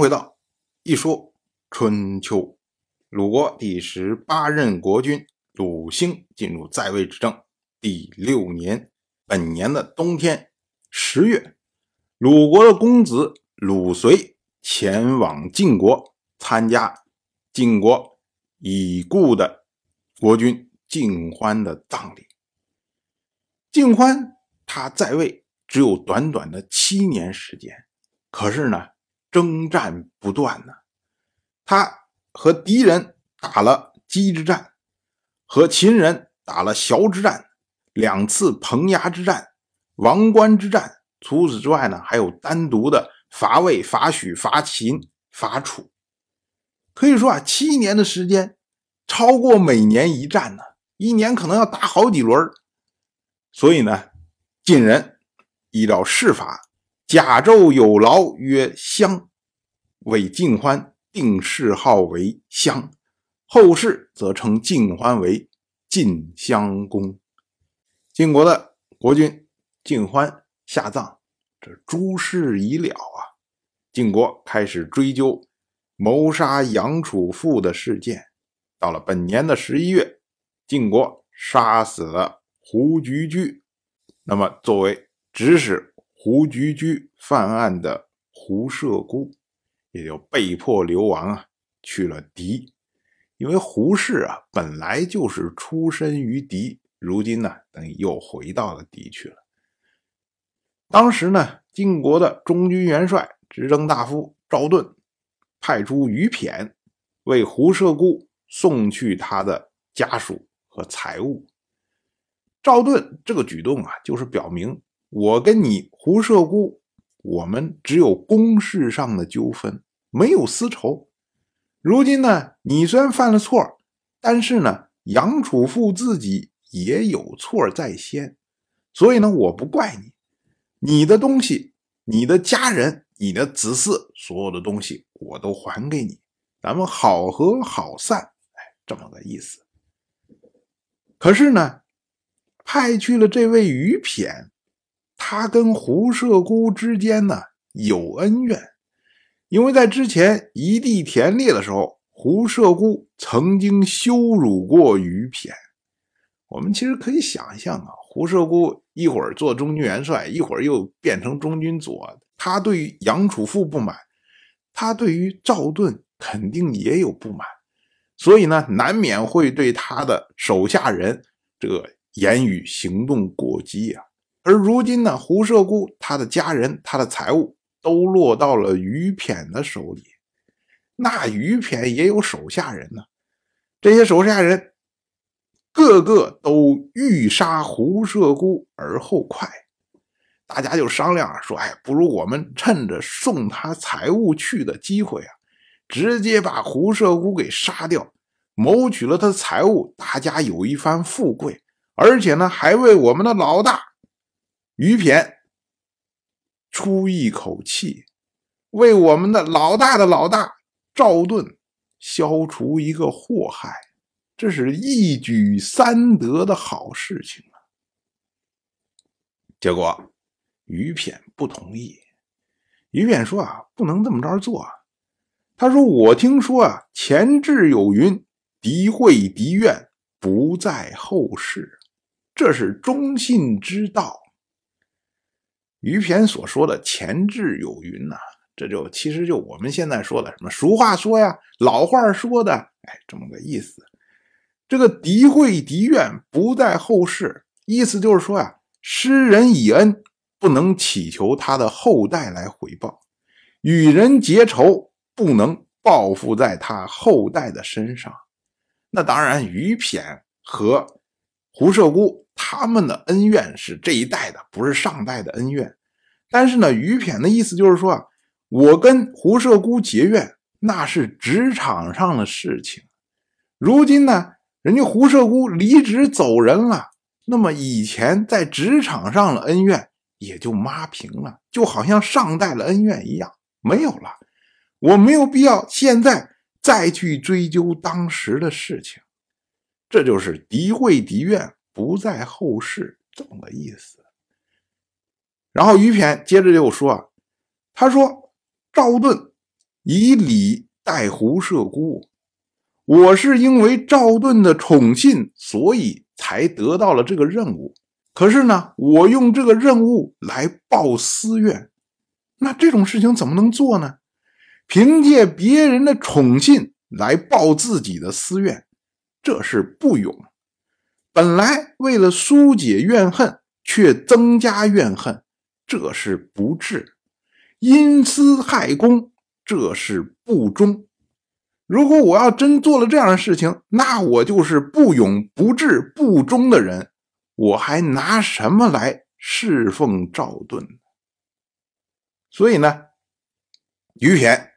回到一说春秋，鲁国第十八任国君鲁兴进入在位执政第六年，本年的冬天十月，鲁国的公子鲁随前往晋国参加晋国已故的国君晋欢的葬礼。晋欢他在位只有短短的七年时间，可是呢，征战不断呢。他和敌人打了鸡之战，和秦人打了崤之战，两次彭衙之战、王关之战。除此之外呢，还有单独的伐魏、伐许、伐秦、伐楚。可以说啊，七年的时间，超过每年一战呢，一年可能要打好几轮所以呢，晋人依照世法，甲胄有劳曰襄，为晋欢定谥号为襄，后世则称晋欢为晋襄公。晋国的国君晋欢下葬，这诸事已了啊。晋国开始追究谋杀杨楚父的事件。到了本年的十一月，晋国杀死了。胡菊居，那么作为指使胡菊居犯案的胡射孤，也就被迫流亡啊，去了狄。因为胡氏啊本来就是出身于狄，如今呢等于又回到了狄去了。当时呢，晋国的中军元帅、执政大夫赵盾派出于骈为胡射孤送去他的家属和财物。赵盾这个举动啊，就是表明我跟你胡射孤，我们只有公事上的纠纷，没有私仇。如今呢，你虽然犯了错，但是呢，杨楚富自己也有错在先，所以呢，我不怪你。你的东西、你的家人、你的子嗣，所有的东西我都还给你，咱们好合好散，哎，这么个意思。可是呢？派去了这位于骈，他跟胡射孤之间呢有恩怨，因为在之前一地田猎的时候，胡射孤曾经羞辱过于骈。我们其实可以想象啊，胡射孤一会儿做中军元帅，一会儿又变成中军左，他对于杨楚富不满，他对于赵盾肯定也有不满，所以呢，难免会对他的手下人这个。言语行动过激呀，而如今呢，胡射孤他的家人、他的财物都落到了于骈的手里，那于骈也有手下人呢，这些手下人个个都欲杀胡射孤而后快，大家就商量说：“哎，不如我们趁着送他财物去的机会啊，直接把胡射孤给杀掉，谋取了他财物，大家有一番富贵。”而且呢，还为我们的老大于骈出一口气，为我们的老大的老大赵盾消除一个祸害，这是一举三得的好事情啊！结果于骈不同意，于骈说啊，不能这么着做。他说：“我听说啊，前志有云，敌会敌怨，不在后世。”这是忠信之道。于骈所说的“前志有云”呐，这就其实就我们现在说的什么俗话说呀、老话说的，哎，这么个意思。这个敌会敌怨不在后世，意思就是说呀，施人以恩不能祈求他的后代来回报，与人结仇不能报复在他后代的身上。那当然，于骈和胡射孤。他们的恩怨是这一代的，不是上代的恩怨。但是呢，于骈的意思就是说啊，我跟胡射孤结怨，那是职场上的事情。如今呢，人家胡射孤离职走人了，那么以前在职场上的恩怨也就抹平了，就好像上代的恩怨一样没有了。我没有必要现在再去追究当时的事情，这就是敌会敌怨。不在后世，这么个意思。然后于骈接着又说：“他说赵盾以礼待胡射姑。我是因为赵盾的宠信，所以才得到了这个任务。可是呢，我用这个任务来报私怨，那这种事情怎么能做呢？凭借别人的宠信来报自己的私怨，这是不勇。本来为了疏解怨恨，却增加怨恨，这是不智。因私害公，这是不忠。如果我要真做了这样的事情，那我就是不勇、不智、不忠的人，我还拿什么来侍奉赵盾？所以呢，于骈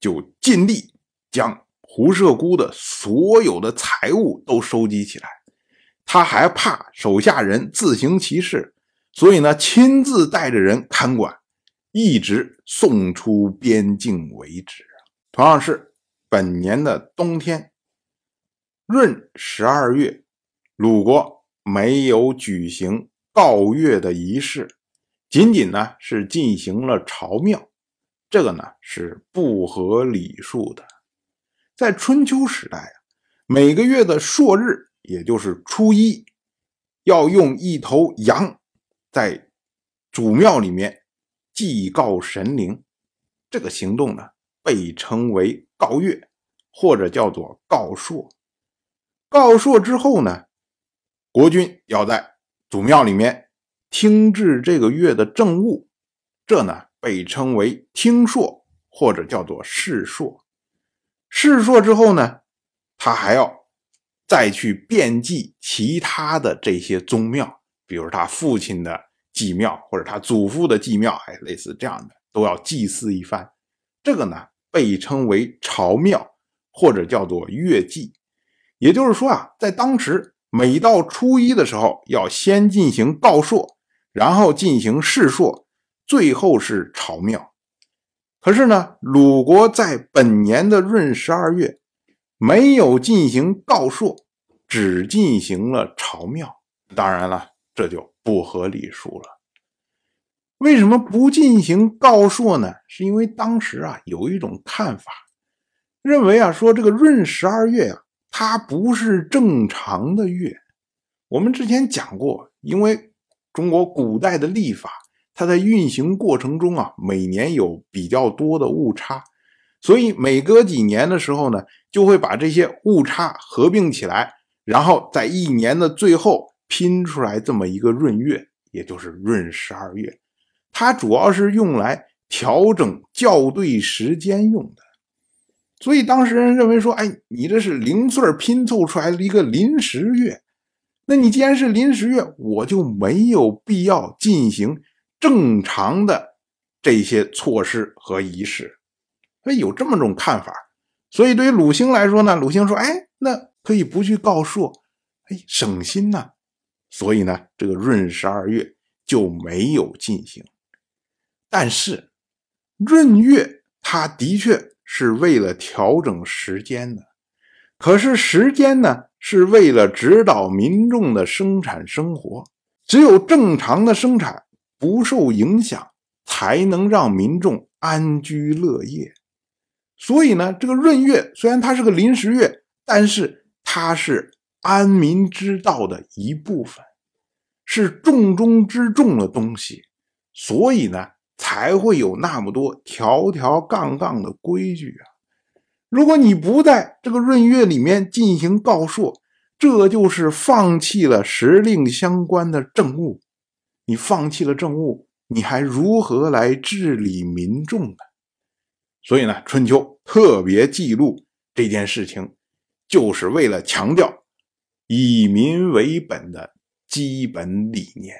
就尽力将胡射姑的所有的财物都收集起来。他还怕手下人自行其事，所以呢，亲自带着人看管，一直送出边境为止。同样是。本年的冬天，闰十二月，鲁国没有举行告月的仪式，仅仅呢是进行了朝庙，这个呢是不合礼数的。在春秋时代啊，每个月的朔日，也就是初一，要用一头羊在祖庙里面祭告神灵，这个行动呢被称为。告月，或者叫做告朔。告朔之后呢，国君要在祖庙里面听制这个月的政务，这呢被称为听朔，或者叫做试朔。试朔之后呢，他还要再去遍祭其他的这些宗庙，比如他父亲的祭庙，或者他祖父的祭庙，哎，类似这样的，都要祭祀一番。这个呢？被称为朝庙，或者叫做月祭，也就是说啊，在当时每到初一的时候，要先进行告朔，然后进行试朔，最后是朝庙。可是呢，鲁国在本年的闰十二月没有进行告朔，只进行了朝庙。当然了，这就不合礼数了。为什么不进行告朔呢？是因为当时啊有一种看法，认为啊说这个闰十二月啊，它不是正常的月。我们之前讲过，因为中国古代的历法，它在运行过程中啊，每年有比较多的误差，所以每隔几年的时候呢，就会把这些误差合并起来，然后在一年的最后拼出来这么一个闰月，也就是闰十二月。它主要是用来调整校对时间用的，所以当时人认为说：“哎，你这是零碎拼凑出来的一个临时月，那你既然是临时月，我就没有必要进行正常的这些措施和仪式。”所以有这么种看法。所以对于鲁兴来说呢，鲁兴说：“哎，那可以不去告朔，哎，省心呐。”所以呢，这个闰十二月就没有进行。但是，闰月它的确是为了调整时间的，可是时间呢是为了指导民众的生产生活，只有正常的生产不受影响，才能让民众安居乐业。所以呢，这个闰月虽然它是个临时月，但是它是安民之道的一部分，是重中之重的东西。所以呢。才会有那么多条条杠杠的规矩啊！如果你不在这个闰月里面进行告朔，这就是放弃了时令相关的政务。你放弃了政务，你还如何来治理民众呢？所以呢，春秋特别记录这件事情，就是为了强调以民为本的基本理念。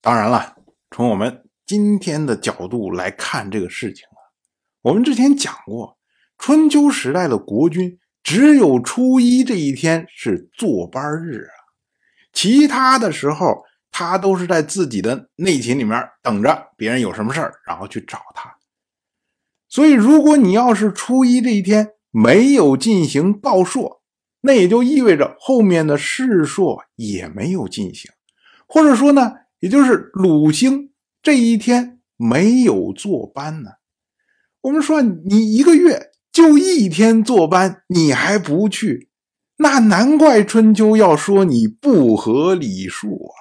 当然了，从我们。今天的角度来看这个事情啊，我们之前讲过，春秋时代的国君只有初一这一天是坐班日啊，其他的时候他都是在自己的内寝里面等着别人有什么事，然后去找他。所以，如果你要是初一这一天没有进行告朔，那也就意味着后面的世朔也没有进行，或者说呢，也就是鲁星。这一天没有坐班呢，我们说你一个月就一天坐班，你还不去，那难怪春秋要说你不合礼数啊。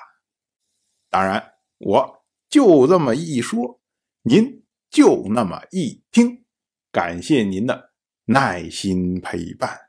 当然，我就这么一说，您就那么一听，感谢您的耐心陪伴。